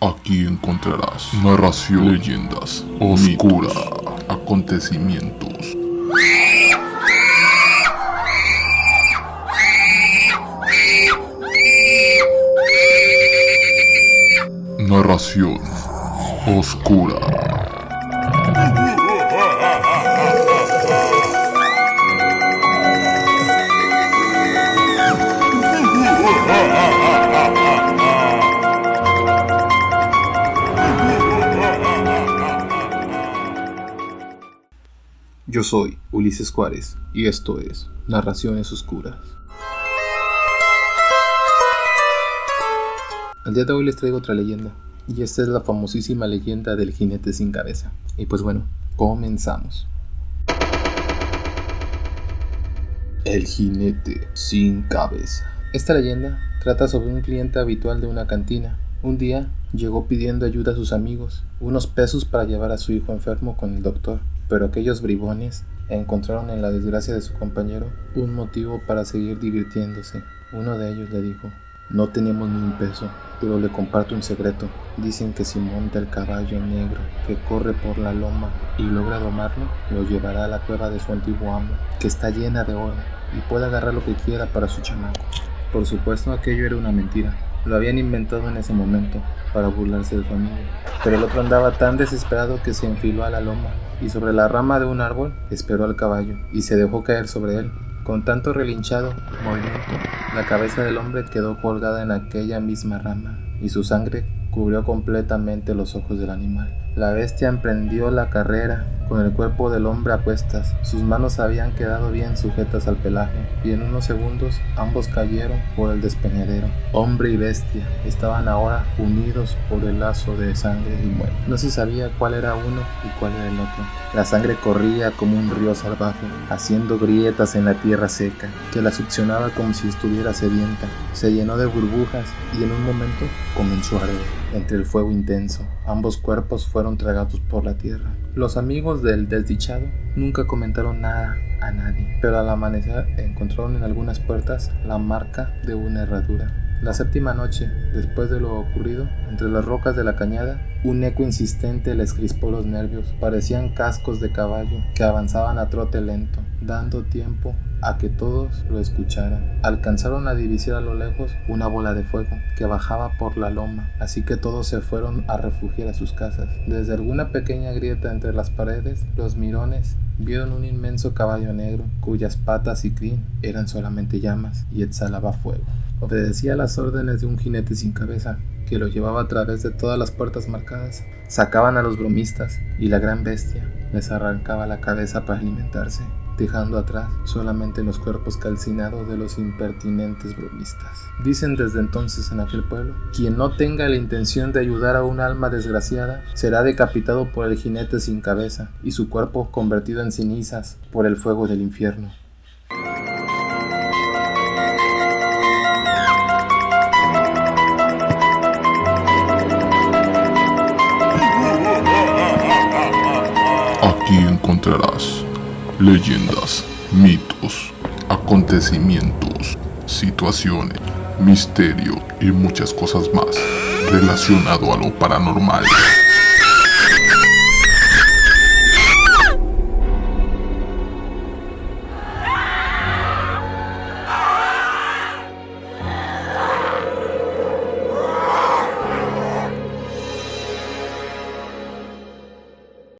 Aquí encontrarás narración, leyendas, oscuras, acontecimientos. Narración oscura. Yo soy Ulises Juárez y esto es Narraciones Oscuras. El día de hoy les traigo otra leyenda y esta es la famosísima leyenda del jinete sin cabeza. Y pues bueno, comenzamos. El jinete sin cabeza. Esta leyenda trata sobre un cliente habitual de una cantina. Un día llegó pidiendo ayuda a sus amigos, unos pesos para llevar a su hijo enfermo con el doctor, pero aquellos bribones encontraron en la desgracia de su compañero un motivo para seguir divirtiéndose. Uno de ellos le dijo, no tenemos ni un peso, pero le comparto un secreto. Dicen que si monta el caballo negro que corre por la loma y logra domarlo, lo llevará a la cueva de su antiguo amo, que está llena de oro, y puede agarrar lo que quiera para su chamaco. Por supuesto aquello era una mentira. Lo habían inventado en ese momento para burlarse de su amigo. Pero el otro andaba tan desesperado que se enfiló a la loma y sobre la rama de un árbol esperó al caballo y se dejó caer sobre él. Con tanto relinchado movimiento, la cabeza del hombre quedó colgada en aquella misma rama y su sangre cubrió completamente los ojos del animal. La bestia emprendió la carrera con el cuerpo del hombre a cuestas. Sus manos habían quedado bien sujetas al pelaje y en unos segundos ambos cayeron por el despeñadero. Hombre y bestia estaban ahora unidos por el lazo de sangre y muerte. No se sabía cuál era uno y cuál era el otro. La sangre corría como un río salvaje, haciendo grietas en la tierra seca, que la succionaba como si estuviera sedienta. Se llenó de burbujas y en un momento comenzó a arder. Entre el fuego intenso, ambos cuerpos fueron tragados por la tierra. Los amigos del desdichado nunca comentaron nada a nadie, pero al amanecer encontraron en algunas puertas la marca de una herradura. La séptima noche, después de lo ocurrido, entre las rocas de la cañada, un eco insistente les crispó los nervios. Parecían cascos de caballo que avanzaban a trote lento, dando tiempo a que todos lo escucharan. Alcanzaron a divisar a lo lejos una bola de fuego que bajaba por la loma, así que todos se fueron a refugiar a sus casas. Desde alguna pequeña grieta entre las paredes, los mirones vieron un inmenso caballo negro cuyas patas y crin eran solamente llamas y exhalaba fuego. Obedecía las órdenes de un jinete sin cabeza, que lo llevaba a través de todas las puertas marcadas. Sacaban a los bromistas y la gran bestia les arrancaba la cabeza para alimentarse, dejando atrás solamente los cuerpos calcinados de los impertinentes bromistas. Dicen desde entonces en aquel pueblo, quien no tenga la intención de ayudar a un alma desgraciada será decapitado por el jinete sin cabeza y su cuerpo convertido en cenizas por el fuego del infierno. Aquí encontrarás leyendas, mitos, acontecimientos, situaciones, misterio y muchas cosas más relacionado a lo paranormal.